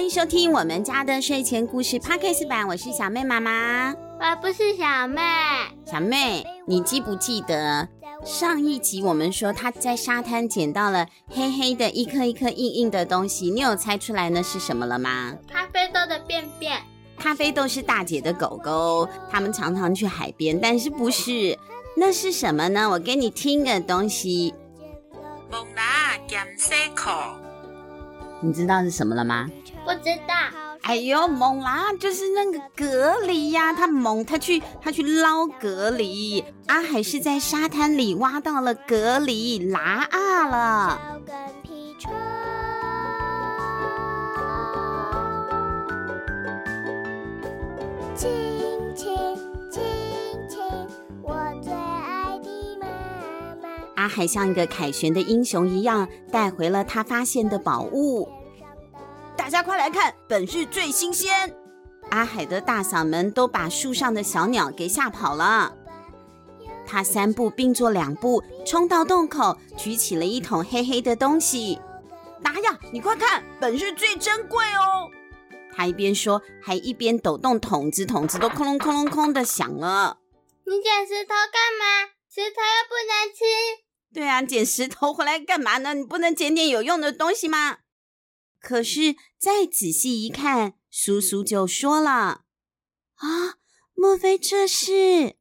欢迎收听我们家的睡前故事 Podcast 版，我是小妹妈妈。我不是小妹。小妹，你记不记得上一集我们说她在沙滩捡到了黑黑的一颗一颗硬硬的东西？你有猜出来那是什么了吗？咖啡豆的便便。咖啡豆是大姐的狗狗，他们常常去海边，但是不是？那是什么呢？我给你听个东西。蒙拉咸西裤，你知道是什么了吗？不知道。哎呦，猛啦就是那个蛤蜊呀，他猛他去他去捞蛤蜊。阿海是在沙滩里挖到了蛤蜊，拉啊了。亲亲亲亲，我最爱的妈妈。阿海像一个凯旋的英雄一样，带回了他发现的宝物。大家快来看，本日最新鲜！阿海的大嗓门都把树上的小鸟给吓跑了。他三步并作两步，冲到洞口，举起了一桶黑黑的东西。拿呀，你快看，本日最珍贵哦！他一边说，还一边抖动桶子，桶子都空隆空隆空的响了。你捡石头干嘛？石头又不能吃。对啊，捡石头回来干嘛呢？你不能捡点有用的东西吗？可是再仔细一看，叔叔就说了：“啊，莫非这是？”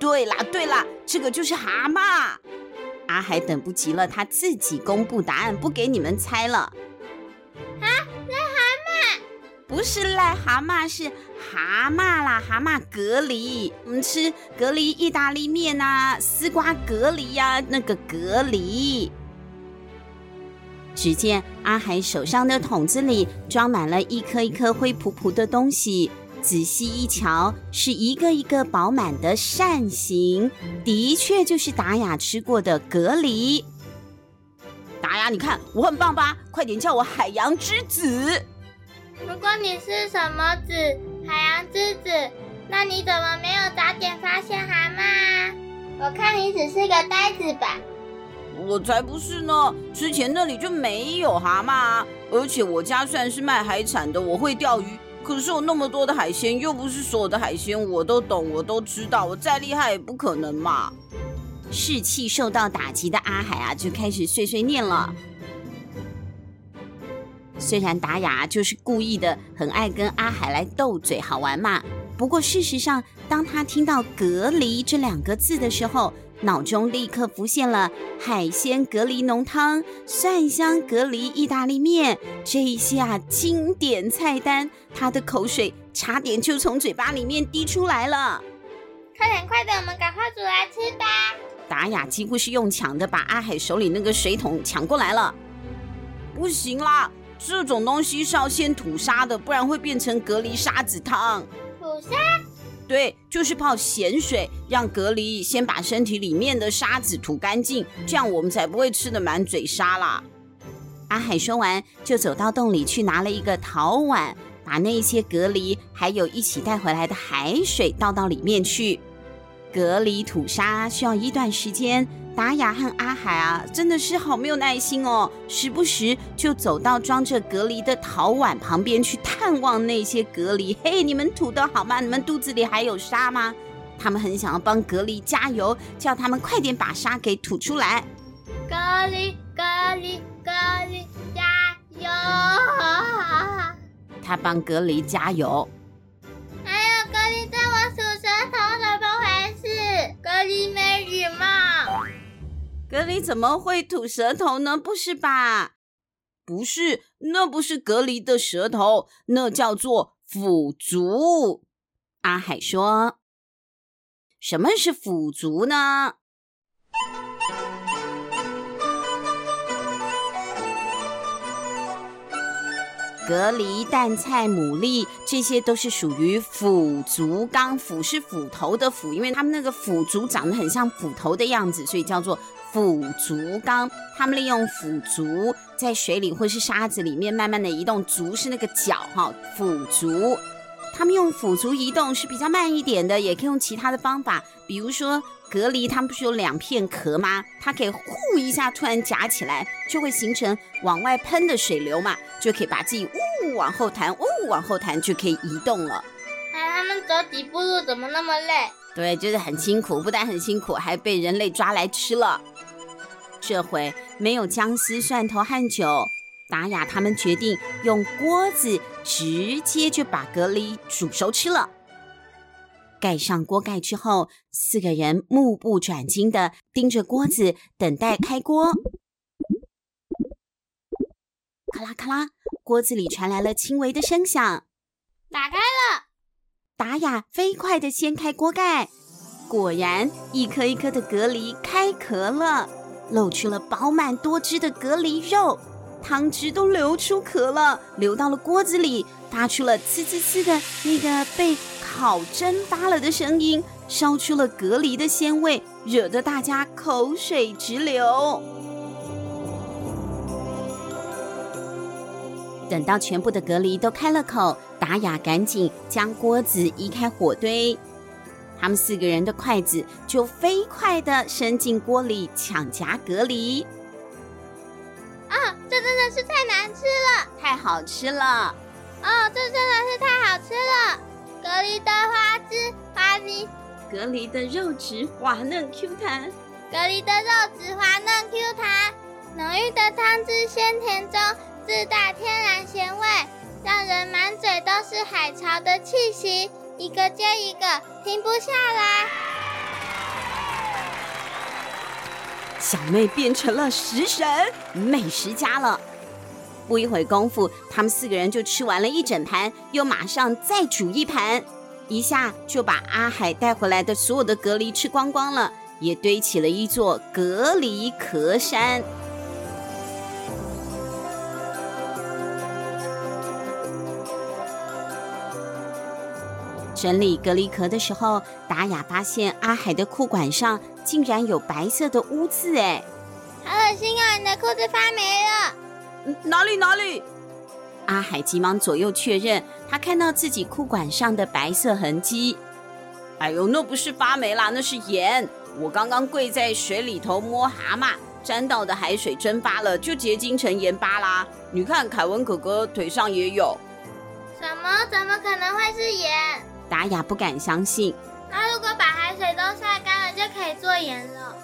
对啦，对啦，这个就是蛤蟆。阿海等不及了，他自己公布答案，不给你们猜了。啊，癞蛤蟆？不是癞蛤蟆，是蛤蟆啦，蛤蟆蛤蜊。我们吃蛤蜊意大利面啊，丝瓜蛤蜊呀，那个蛤蜊。只见阿海手上的桶子里装满了一颗一颗灰扑扑的东西，仔细一瞧，是一个一个饱满的扇形，的确就是达雅吃过的蛤蜊。达雅，你看我很棒吧？快点叫我海洋之子。如果你是什么子，海洋之子，那你怎么没有早点发现蛤蟆？我看你只是个呆子吧。我才不是呢！之前那里就没有蛤蟆啊，而且我家虽然是卖海产的，我会钓鱼，可是有那么多的海鲜，又不是所有的海鲜我都懂，我都知道，我再厉害也不可能嘛。士气受到打击的阿海啊，就开始碎碎念了。虽然达雅就是故意的，很爱跟阿海来斗嘴，好玩嘛。不过事实上，当他听到“隔离”这两个字的时候，脑中立刻浮现了海鲜蛤蜊浓汤、蒜香蛤蜊意大利面这一些啊经典菜单，他的口水差点就从嘴巴里面滴出来了。快点，快点，我们赶快煮来吃吧！达雅几乎是用抢的，把阿海手里那个水桶抢过来了。不行啦，这种东西是要先吐沙的，不然会变成蛤蜊沙子汤。吐沙？对，就是泡咸水，让蛤蜊先把身体里面的沙子吐干净，这样我们才不会吃的满嘴沙啦。阿海说完，就走到洞里去拿了一个陶碗，把那些蛤蜊还有一起带回来的海水倒到里面去。蛤蜊吐沙需要一段时间。达雅和阿海啊，真的是好没有耐心哦，时不时就走到装着蛤蜊的陶碗旁边去探望那些蛤蜊。嘿，你们吐得好吗？你们肚子里还有沙吗？他们很想要帮蛤蜊加油，叫他们快点把沙给吐出来。蛤蜊，蛤蜊，蛤蜊，加油！他帮蛤蜊加油。隔离怎么会吐舌头呢？不是吧？不是，那不是隔离的舌头，那叫做腐竹。阿海说：“什么是腐竹呢？”蛤蜊、蛋菜、牡蛎，这些都是属于腐竹纲。腐是斧头的腐，因为它们那个腐竹长得很像斧头的样子，所以叫做腐竹纲。他们利用腐竹在水里或是沙子里面慢慢的移动，竹是那个脚哈，腐竹。他们用腐竹移动是比较慢一点的，也可以用其他的方法，比如说蛤蜊它们不是有两片壳吗？它可以呼一下突然夹起来，就会形成往外喷的水流嘛，就可以把自己呜往后弹，呜往后弹就可以移动了。啊，他们走几步路怎么那么累？对，就是很辛苦，不但很辛苦，还被人类抓来吃了。这回没有姜丝、蒜头和酒，达雅他们决定用锅子直接就把蛤蜊煮熟吃了。盖上锅盖之后，四个人目不转睛地盯着锅子，等待开锅。咔啦咔啦，锅子里传来了轻微的声响，打开了。达雅飞快地掀开锅盖，果然一颗一颗的蛤蜊开壳了，露出了饱满多汁的蛤蜊肉，汤汁都流出壳了，流到了锅子里，发出了呲呲呲的那个被烤蒸发了的声音，烧出了蛤蜊的鲜味，惹得大家口水直流。等到全部的蛤蜊都开了口，达雅赶紧将锅子移开火堆，他们四个人的筷子就飞快的伸进锅里抢夹蛤蜊。啊，这真的是太难吃了！太好吃了！哦，这真的是太好吃了！蛤蜊的花枝滑腻，蛤蜊的肉质滑嫩 Q 弹，蛤蜊的肉质滑嫩 Q 弹，浓郁的汤汁鲜甜中。自带天然咸味，让人满嘴都是海潮的气息，一个接一个，停不下来。小妹变成了食神，美食家了。不一会功夫，他们四个人就吃完了一整盘，又马上再煮一盘，一下就把阿海带回来的所有的蛤蜊吃光光了，也堆起了一座蛤蜊壳山。整理蛤蜊壳的时候，达雅发现阿海的裤管上竟然有白色的污渍，哎，好恶心啊！你的裤子发霉了。哪里哪里？阿海急忙左右确认，他看到自己裤管上的白色痕迹。哎呦，那不是发霉啦，那是盐。我刚刚跪在水里头摸蛤蟆，沾到的海水蒸发了，就结晶成盐巴啦。你看，凯文哥哥腿上也有。什么？怎么可能会是盐？达雅不敢相信。那如果把海水都晒干了，就可以做盐了？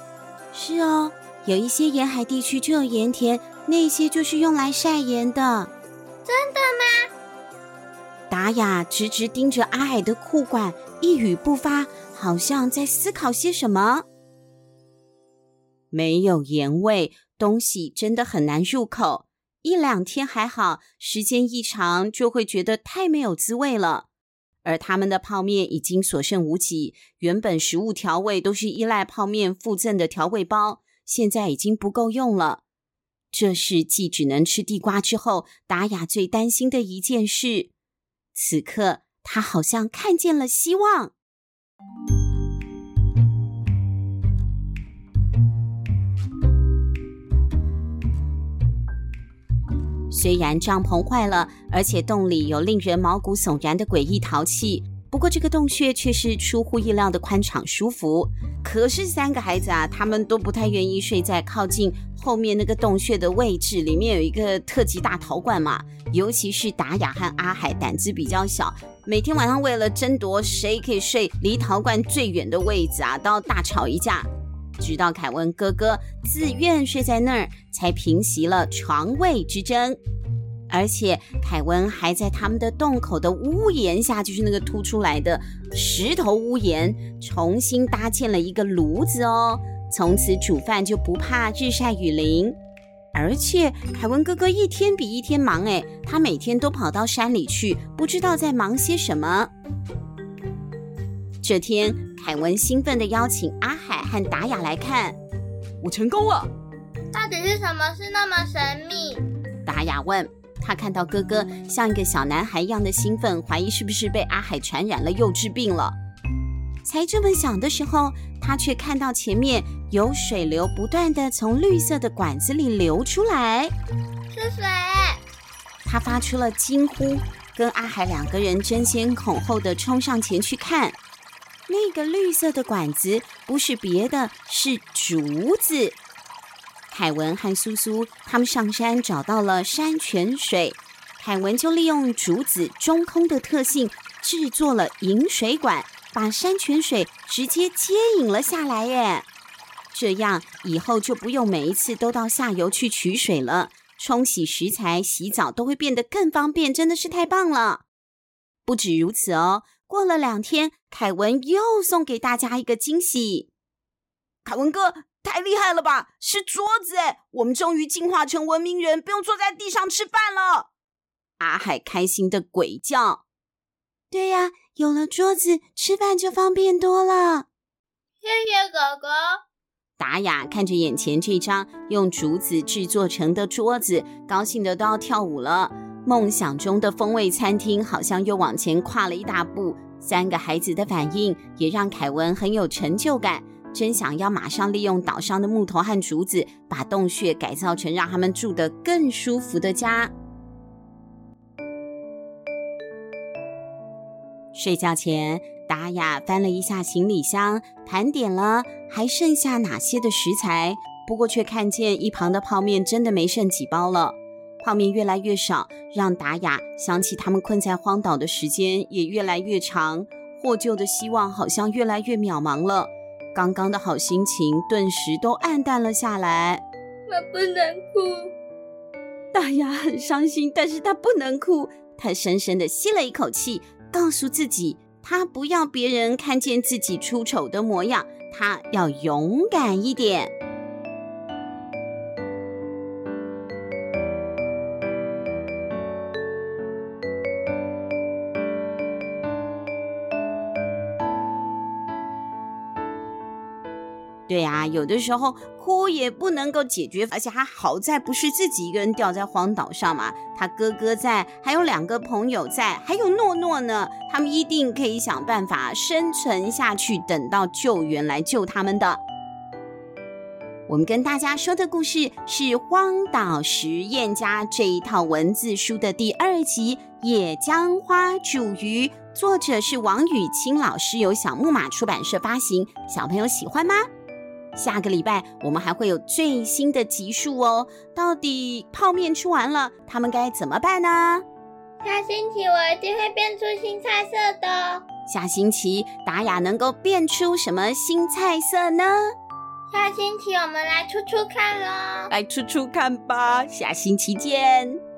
是哦，有一些沿海地区就有盐田，那些就是用来晒盐的。真的吗？达雅直直盯着阿海的裤管，一语不发，好像在思考些什么。没有盐味，东西真的很难入口。一两天还好，时间一长就会觉得太没有滋味了。而他们的泡面已经所剩无几，原本食物调味都是依赖泡面附赠的调味包，现在已经不够用了。这是继只能吃地瓜之后，达雅最担心的一件事。此刻，他好像看见了希望。虽然帐篷坏了，而且洞里有令人毛骨悚然的诡异陶器，不过这个洞穴却是出乎意料的宽敞舒服。可是三个孩子啊，他们都不太愿意睡在靠近后面那个洞穴的位置，里面有一个特级大陶罐嘛。尤其是达雅和阿海胆子比较小，每天晚上为了争夺谁可以睡离陶罐最远的位置啊，都要大吵一架。直到凯文哥哥自愿睡在那儿，才平息了床位之争。而且凯文还在他们的洞口的屋檐下，就是那个凸出来的石头屋檐，重新搭建了一个炉子哦。从此煮饭就不怕日晒雨淋。而且凯文哥哥一天比一天忙诶，他每天都跑到山里去，不知道在忙些什么。这天，凯文兴奋地邀请阿海和达雅来看。我成功了。到底是什么事那么神秘？达雅问。他看到哥哥像一个小男孩一样的兴奋，怀疑是不是被阿海传染了幼稚病了。才这么想的时候，他却看到前面有水流不断的从绿色的管子里流出来。是谁？他发出了惊呼，跟阿海两个人争先恐后的冲上前去看。那个绿色的管子不是别的，是竹子。凯文和苏苏他们上山找到了山泉水，凯文就利用竹子中空的特性制作了引水管，把山泉水直接接引了下来耶。这样以后就不用每一次都到下游去取水了，冲洗食材、洗澡都会变得更方便，真的是太棒了。不止如此哦。过了两天，凯文又送给大家一个惊喜。凯文哥，太厉害了吧！是桌子诶，我们终于进化成文明人，不用坐在地上吃饭了。阿海开心的鬼叫。对呀，有了桌子，吃饭就方便多了。谢谢哥哥。达雅看着眼前这张用竹子制作成的桌子，高兴的都要跳舞了。梦想中的风味餐厅好像又往前跨了一大步。三个孩子的反应也让凯文很有成就感，真想要马上利用岛上的木头和竹子，把洞穴改造成让他们住得更舒服的家。睡觉前，达雅翻了一下行李箱，盘点了还剩下哪些的食材，不过却看见一旁的泡面真的没剩几包了。泡面越来越少，让达雅想起他们困在荒岛的时间也越来越长，获救的希望好像越来越渺茫了。刚刚的好心情顿时都暗淡了下来。他不能哭。大牙很伤心，但是他不能哭。他深深的吸了一口气，告诉自己，他不要别人看见自己出丑的模样，他要勇敢一点。对呀，有的时候哭也不能够解决，而且还好在不是自己一个人掉在荒岛上嘛，他哥哥在，还有两个朋友在，还有诺诺呢，他们一定可以想办法生存下去，等到救援来救他们的。我们跟大家说的故事是《荒岛实验家》这一套文字书的第二集《野江花煮鱼》，作者是王雨清老师，由小木马出版社发行，小朋友喜欢吗？下个礼拜我们还会有最新的集数哦。到底泡面吃完了，他们该怎么办呢？下星期我一定会变出新菜色的。下星期达雅能够变出什么新菜色呢？下星期我们来出出看喽！来出出看吧，下星期见。